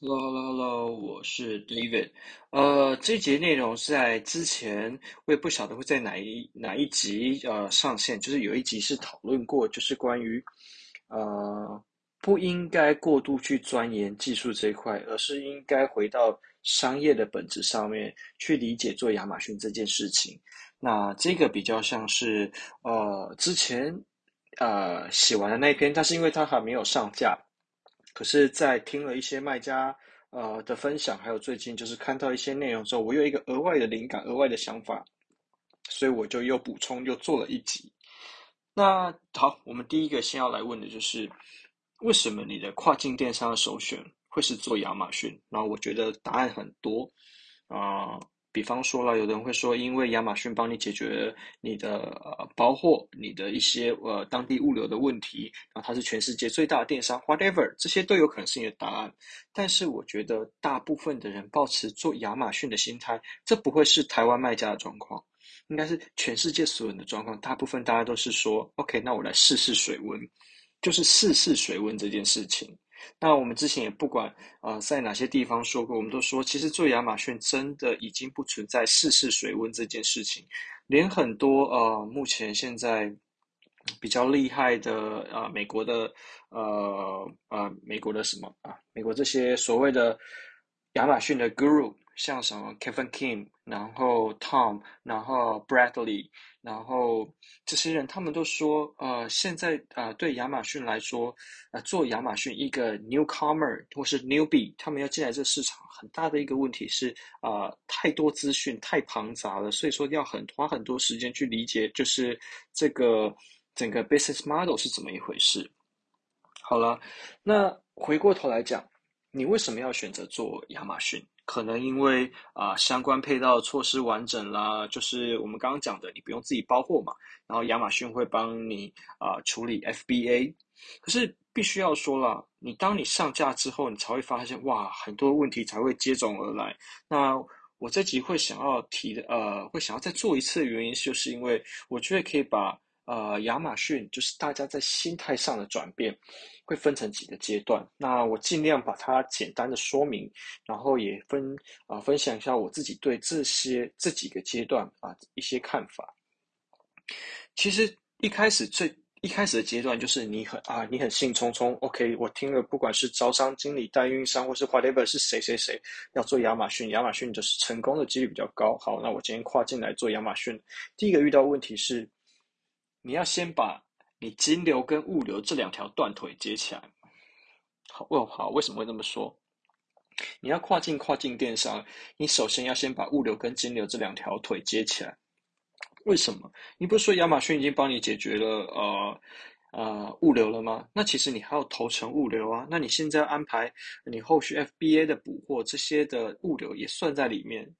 Hello，Hello，Hello，我是 David。呃，这节内容是在之前，我也不晓得会在哪一哪一集呃上线，就是有一集是讨论过，就是关于呃不应该过度去钻研技术这一块，而是应该回到商业的本质上面去理解做亚马逊这件事情。那这个比较像是呃之前呃写完的那一篇，但是因为它还没有上架。可是，在听了一些卖家呃的分享，还有最近就是看到一些内容之后，我有一个额外的灵感、额外的想法，所以我就又补充又做了一集。那好，我们第一个先要来问的就是，为什么你的跨境电商的首选会是做亚马逊？然后我觉得答案很多啊。比方说了，有的人会说，因为亚马逊帮你解决你的呃包货、你的一些呃当地物流的问题，然后它是全世界最大的电商，whatever，这些都有可能是你的答案。但是我觉得大部分的人抱持做亚马逊的心态，这不会是台湾卖家的状况，应该是全世界所有人的状况。大部分大家都是说，OK，那我来试试水温，就是试试水温这件事情。那我们之前也不管呃在哪些地方说过，我们都说其实做亚马逊真的已经不存在试试水温这件事情，连很多呃目前现在比较厉害的呃美国的呃呃美国的什么啊美国这些所谓的亚马逊的 guru。像什么 Kevin Kim，然后 Tom，然后 Bradley，然后这些人，他们都说，呃，现在、呃，对亚马逊来说，呃，做亚马逊一个 newcomer 或是 newbie，他们要进来这个市场，很大的一个问题是，呃，太多资讯太庞杂了，所以说要很花很多时间去理解，就是这个整个 business model 是怎么一回事。好了，那回过头来讲，你为什么要选择做亚马逊？可能因为啊、相关配套措施完整啦，就是我们刚刚讲的，你不用自己包货嘛，然后亚马逊会帮你啊、处理 FBA。可是必须要说了，你当你上架之后，你才会发现哇，很多问题才会接踵而来。那我这集会想要提的，呃，会想要再做一次的原因，就是因为我觉得可以把。呃，亚马逊就是大家在心态上的转变，会分成几个阶段。那我尽量把它简单的说明，然后也分啊、分享一下我自己对这些这几个阶段啊、一些看法。其实一开始最一开始的阶段就是你很啊你很兴冲冲，OK，我听了不管是招商经理、代运商或是 whatever 是谁谁谁要做亚马逊，亚马逊就是成功的几率比较高。好，那我今天跨进来做亚马逊，第一个遇到问题是。你要先把你金流跟物流这两条断腿接起来。好，问，好，为什么会这么说？你要跨境跨境电商，你首先要先把物流跟金流这两条腿接起来。为什么？你不是说亚马逊已经帮你解决了呃呃物流了吗？那其实你还要投成物流啊。那你现在要安排你后续 FBA 的补货这些的物流也算在里面。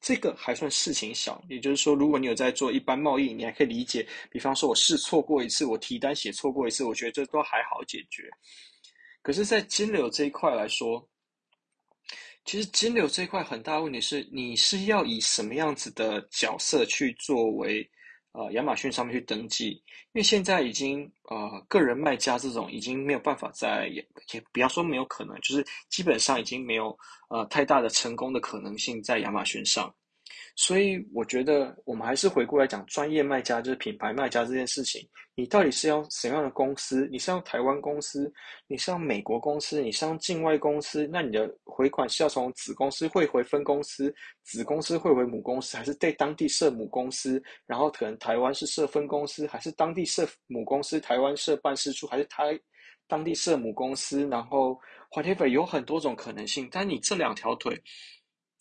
这个还算事情小，也就是说，如果你有在做一般贸易，你还可以理解。比方说，我试错过一次，我提单写错过一次，我觉得这都还好解决。可是，在金流这一块来说，其实金流这一块很大问题是，你是要以什么样子的角色去作为？呃，亚马逊上面去登记，因为现在已经呃，个人卖家这种已经没有办法在也也不要说没有可能，就是基本上已经没有呃太大的成功的可能性在亚马逊上。所以我觉得我们还是回过来讲专业卖家，就是品牌卖家这件事情。你到底是要什么样的公司？你是要台湾公司？你是要美国公司？你是要境外公司？那你的回款是要从子公司汇回分公司，子公司汇回母公司，还是在当地设母公司？然后可能台湾是设分公司，还是当地设母公司，台湾设办事处，还是台当地设母公司？然后 whatever 有很多种可能性。但你这两条腿。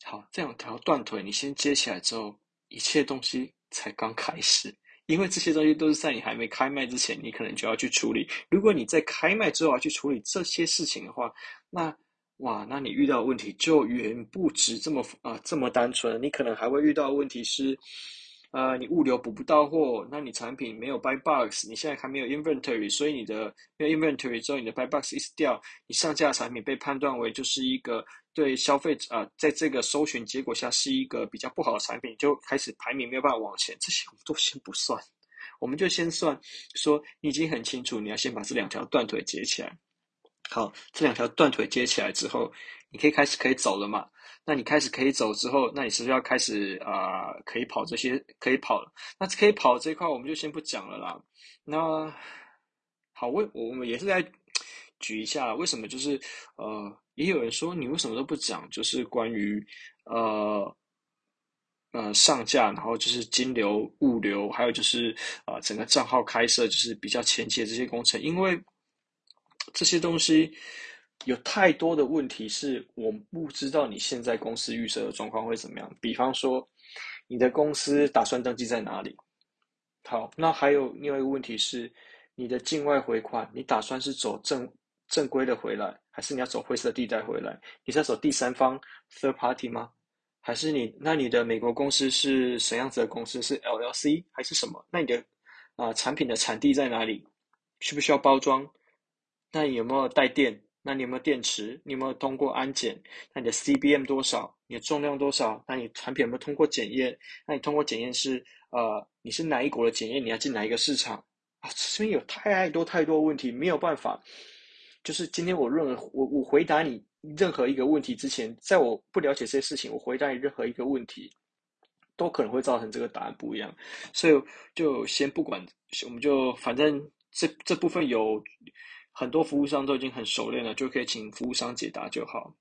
好，这两条断腿，你先接起来之后，一切东西才刚开始。因为这些东西都是在你还没开卖之前，你可能就要去处理。如果你在开卖之后要去处理这些事情的话，那哇，那你遇到的问题就远不止这么啊、这么单纯。你可能还会遇到的问题是。呃，你物流补不到货，那你产品没有 buy box，你现在还没有 inventory，所以你的没有 inventory 之后，你的 buy box 一直掉，你上架产品被判断为就是一个对消费者啊、在这个搜寻结果下是一个比较不好的产品，就开始排名没有办法往前，这些我们都先不算，我们就先算说你已经很清楚，你要先把这两条断腿接起来。好，这两条断腿接起来之后，你可以开始可以走了嘛？那你开始可以走之后，那你是不是要开始啊、可以跑这些可以跑了？那可以跑这一块我们就先不讲了啦。那好，我我们也是在举一下，为什么就是呃，也有人说你为什么都不讲？就是关于呃呃上架，然后就是金流、物流，还有就是啊、呃、整个账号开设，就是比较前期的这些工程，因为。这些东西有太多的问题，是我不知道你现在公司预设的状况会怎么样。比方说，你的公司打算登记在哪里？好，那还有另外一个问题是，你的境外回款，你打算是走正正规的回来，还是你要走灰色地带回来？你是要走第三方 third party 吗？还是你那你的美国公司是什样子的公司？是 LLC 还是什么？那你的啊、产品的产地在哪里？需不需要包装？那你有没有带电？那你有没有电池？你有没有通过安检？那你的 CBM 多少？你的重量多少？那你产品有没有通过检验？那你通过检验是呃，你是哪一国的检验？你要进哪一个市场？啊，这边有太多太多问题，没有办法。就是今天我认为我我回答你任何一个问题之前，在我不了解这些事情，我回答你任何一个问题，都可能会造成这个答案不一样。所以就先不管，我们就反正这这部分有。很多服务商都已经很熟练了，就可以请服务商解答就好。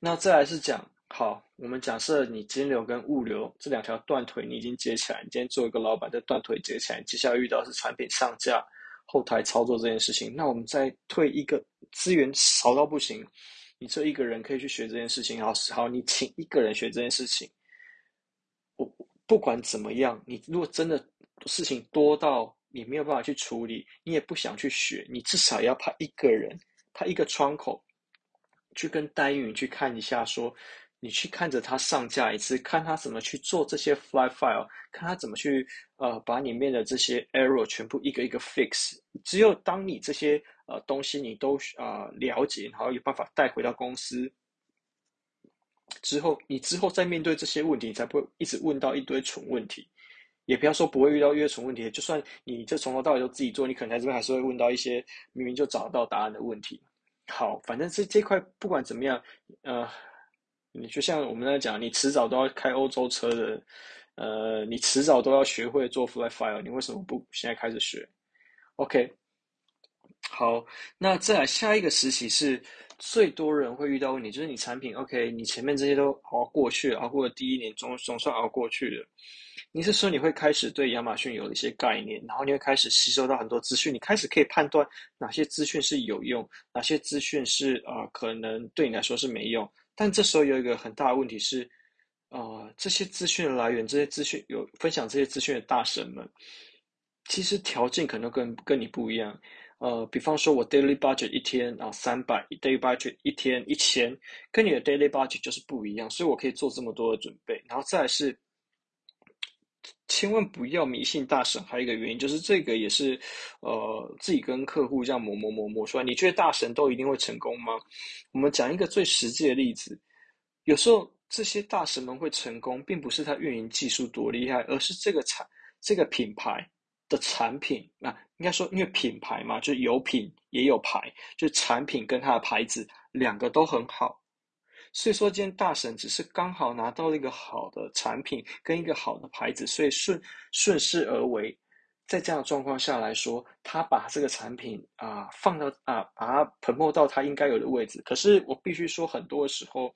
那再来是讲，好，我们假设你金流跟物流这两条断腿你已经接起来，你今天做一个老板，这断腿接起来，接下来遇到是产品上架、后台操作这件事情。那我们再退一个资源少到不行，你这一个人可以去学这件事情。然后，好，你请一个人学这件事情。我不管怎么样，你如果真的事情多到。你没有办法去处理，你也不想去学，你至少要派一个人，派一个窗口，去跟代运营去看一下，说你去看着他上架一次，看他怎么去做这些 fly file，看他怎么去呃把里面的这些 error 全部一个一个 fix。只有当你这些呃东西你都啊、了解，然后有办法带回到公司之后，你之后再面对这些问题，才不会一直问到一堆蠢问题。也不要说不会遇到约蠢问题，就算你这从头到尾都自己做，你可能在这边还是会问到一些明明就找到答案的问题。好，反正这这块不管怎么样，呃，你就像我们在讲，你迟早都要开欧洲车的，呃，你迟早都要学会做 fly file，你为什么不现在开始学？OK，好，那再来下一个时期是最多人会遇到问题，就是你产品 OK，你前面这些都熬过去了，熬过了第一年，总总算熬过去了。你是说你会开始对亚马逊有一些概念，然后你会开始吸收到很多资讯，你开始可以判断哪些资讯是有用，哪些资讯是啊、呃、可能对你来说是没用。但这时候有一个很大的问题是，呃，这些资讯的来源，这些资讯有分享这些资讯的大神们，其实条件可能跟跟你不一样。呃，比方说我 daily budget 一天啊三百，daily budget 一天一千，跟你的 daily budget 就是不一样，所以我可以做这么多的准备，然后再是。千万不要迷信大神，还有一个原因就是这个也是，呃，自己跟客户这样磨磨磨磨出来。你觉得大神都一定会成功吗？我们讲一个最实际的例子，有时候这些大神们会成功，并不是他运营技术多厉害，而是这个产这个品牌的产品。啊应该说，因为品牌嘛，就有品也有牌，就产品跟它的牌子两个都很好。所以说，今天大神只是刚好拿到了一个好的产品跟一个好的牌子，所以顺顺势而为，在这样的状况下来说，他把这个产品啊、放到啊、把它 promote 到他应该有的位置。可是我必须说，很多时候，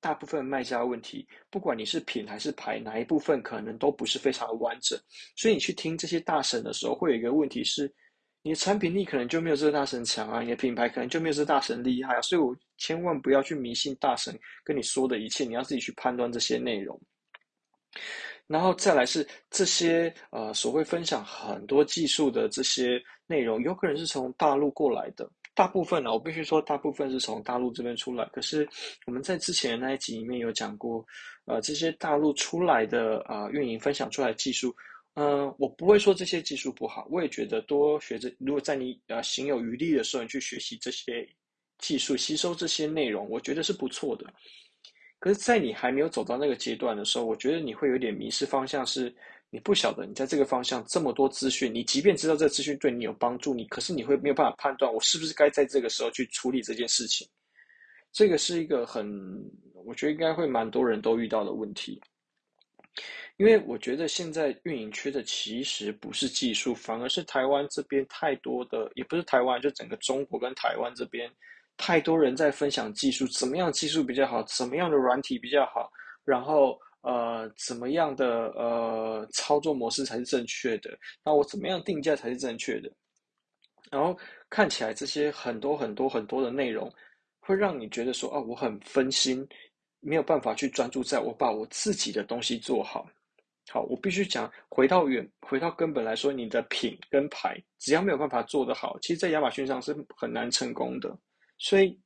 大部分卖家问题，不管你是品还是牌，哪一部分可能都不是非常的完整。所以你去听这些大神的时候，会有一个问题是。你的产品力可能就没有这个大神强啊，你的品牌可能就没有这个大神厉害啊，所以我千万不要去迷信大神跟你说的一切，你要自己去判断这些内容。然后再来是这些呃所谓分享很多技术的这些内容，有可能是从大陆过来的，大部分呢，我必须说大部分是从大陆这边出来。可是我们在之前的那一集里面有讲过，呃，这些大陆出来的啊、呃、运营分享出来技术。嗯，我不会说这些技术不好，我也觉得多学着，如果在你呃行有余力的时候，你去学习这些技术，吸收这些内容，我觉得是不错的。可是，在你还没有走到那个阶段的时候，我觉得你会有点迷失方向是，你不晓得你在这个方向这么多资讯，你即便知道这个资讯对你有帮助，你可是你会没有办法判断我是不是该在这个时候去处理这件事情。这个是一个很，我觉得应该会蛮多人都遇到的问题。因为我觉得现在运营缺的其实不是技术，反而是台湾这边太多的，也不是台湾，就整个中国跟台湾这边太多人在分享技术，怎么样技术比较好，怎么样的软体比较好，然后呃怎么样的呃操作模式才是正确的，那我怎么样定价才是正确的，然后看起来这些很多很多很多的内容，会让你觉得说啊我很分心，没有办法去专注在我把我自己的东西做好。好，我必须讲，回到原，回到根本来说，你的品跟牌，只要没有办法做得好，其实，在亚马逊上是很难成功的。所以，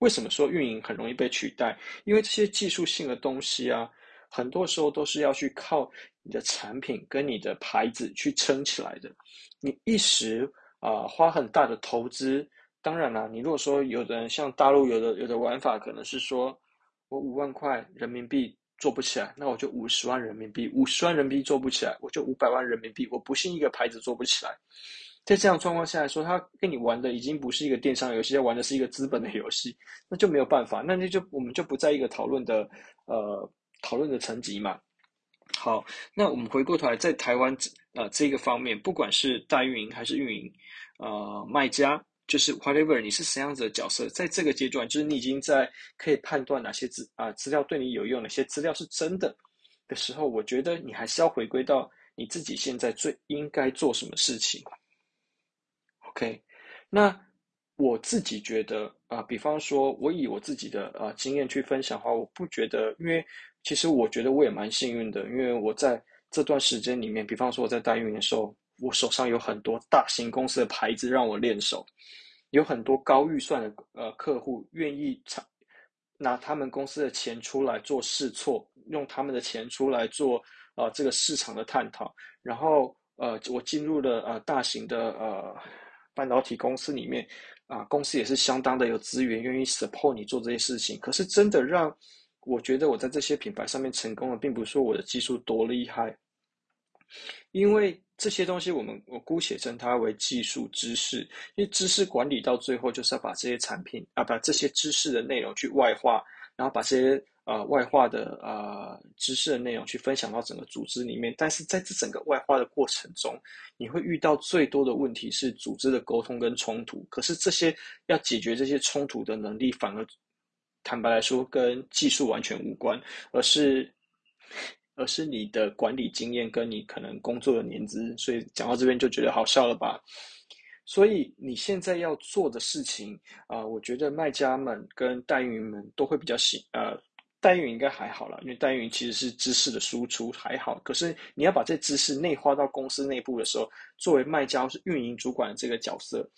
为什么说运营很容易被取代？因为这些技术性的东西啊，很多时候都是要去靠你的产品跟你的牌子去撑起来的。你一时啊、花很大的投资，当然啦，你如果说有的人像大陆有的有的玩法，可能是说我五万块人民币。做不起来，那我就五十万人民币；五十万人民币做不起来，我就五百万人民币。我不信一个牌子做不起来。在这样状况下来说，他跟你玩的已经不是一个电商游戏，要玩的是一个资本的游戏，那就没有办法。那那就我们就不在一个讨论的呃讨论的层级嘛。好，那我们回过头来，在台湾呃这个方面，不管是代运营还是运营，呃卖家。就是 whatever，你是什么样子的角色，在这个阶段，就是你已经在可以判断哪些资啊资料对你有用，哪些资料是真的的时候，我觉得你还是要回归到你自己现在最应该做什么事情。OK，那我自己觉得啊、比方说，我以我自己的啊、经验去分享的话，我不觉得，因为其实我觉得我也蛮幸运的，因为我在这段时间里面，比方说我在代运营的时候。我手上有很多大型公司的牌子让我练手，有很多高预算的呃客户愿意拿他们公司的钱出来做试错，用他们的钱出来做呃这个市场的探讨。然后呃我进入了呃大型的呃半导体公司里面啊、公司也是相当的有资源，愿意 support 你做这些事情。可是真的让我觉得我在这些品牌上面成功了，并不是说我的技术多厉害，因为。这些东西，我们我姑且称它为技术知识，因为知识管理到最后就是要把这些产品啊，把这些知识的内容去外化，然后把这些呃外化的呃知识的内容去分享到整个组织里面。但是在这整个外化的过程中，你会遇到最多的问题是组织的沟通跟冲突。可是这些要解决这些冲突的能力，反而坦白来说跟技术完全无关，而是。而是你的管理经验跟你可能工作的年资，所以讲到这边就觉得好笑了吧？所以你现在要做的事情啊、我觉得卖家们跟代运营们都会比较喜，呃，代运营应该还好啦，因为代运营其实是知识的输出还好。可是你要把这知识内化到公司内部的时候，作为卖家是运营主管的这个角色。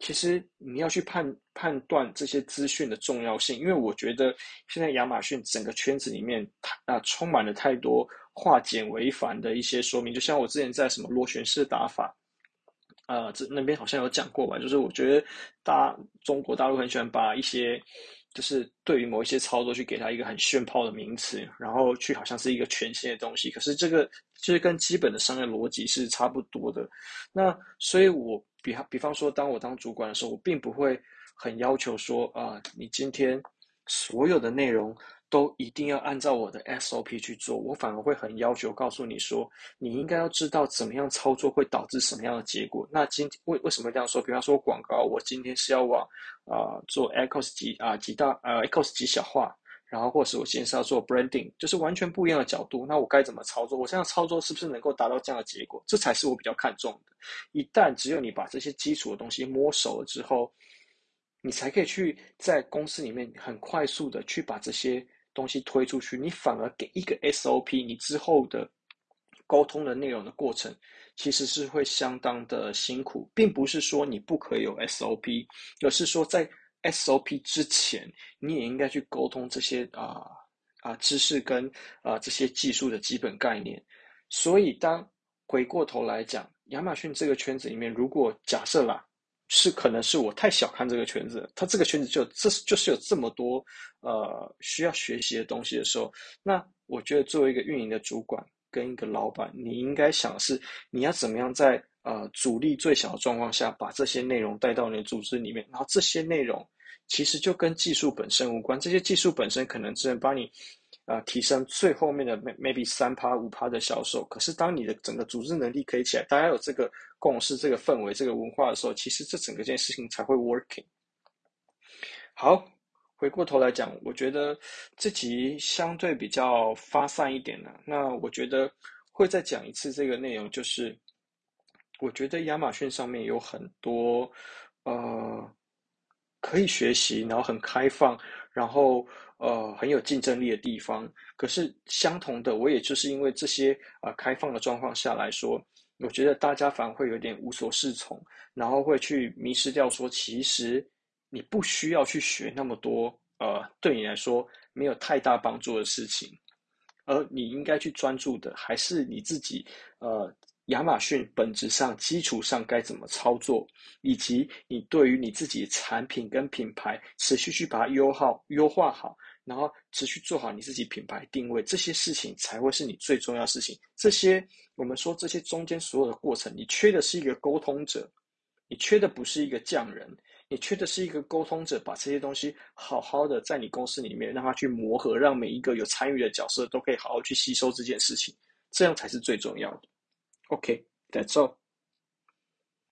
其实你要去判判断这些资讯的重要性，因为我觉得现在亚马逊整个圈子里面，啊，充满了太多化简为繁的一些说明。就像我之前在什么螺旋式打法，呃，这那边好像有讲过吧，就是我觉得大中国大陆很喜欢把一些。就是对于某一些操作去给它一个很炫炮的名词，然后去好像是一个全新的东西，可是这个就是跟基本的商业逻辑是差不多的。那所以我比方比方说，当我当主管的时候，我并不会很要求说啊、你今天所有的内容。都一定要按照我的 SOP 去做，我反而会很要求告诉你说，你应该要知道怎么样操作会导致什么样的结果。那今为为什么这样说？比方说广告，我今天是要往啊、做 ACOS 极啊极大呃 ACOS 极小化，然后或是我今天是要做 branding，就是完全不一样的角度。那我该怎么操作？我这样操作是不是能够达到这样的结果？这才是我比较看重的。一旦只有你把这些基础的东西摸熟了之后，你才可以去在公司里面很快速的去把这些。东西推出去，你反而给一个 SOP，你之后的沟通的内容的过程，其实是会相当的辛苦，并不是说你不可以有 SOP，而是说在 SOP 之前，你也应该去沟通这些啊啊、知识跟啊、这些技术的基本概念。所以，当回过头来讲，亚马逊这个圈子里面，如果假设啦。是可能是我太小看这个圈子，他这个圈子就这就是有这么多呃需要学习的东西的时候，那我觉得作为一个运营的主管，跟一个老板，你应该想的是你要怎么样在呃阻力最小的状况下，把这些内容带到你的组织里面，然后这些内容其实就跟技术本身无关，这些技术本身可能只能帮你呃提升最后面的 maybe 三趴五趴的销售，可是当你的整个组织能力可以起来，大家有这个共识、这个氛围、这个文化的时候，其实这整个件事情才会 working。好。回过头来讲，我觉得这集相对比较发散一点呢。那我觉得会再讲一次这个内容，就是我觉得亚马逊上面有很多呃可以学习，然后很开放，然后呃很有竞争力的地方。可是相同的，我也就是因为这些啊、呃、开放的状况下来说，我觉得大家反而会有点无所适从，然后会去迷失掉说其实。你不需要去学那么多，呃，对你来说没有太大帮助的事情，而你应该去专注的还是你自己，呃，亚马逊本质上基础上该怎么操作，以及你对于你自己产品跟品牌持续去把它优化优化好，然后持续做好你自己品牌定位，这些事情才会是你最重要的事情。这些我们说这些中间所有的过程，你缺的是一个沟通者，你缺的不是一个匠人。你缺的是一个沟通者，把这些东西好好的在你公司里面让他去磨合，让每一个有参与的角色都可以好好去吸收这件事情，这样才是最重要的。Okay, that's all.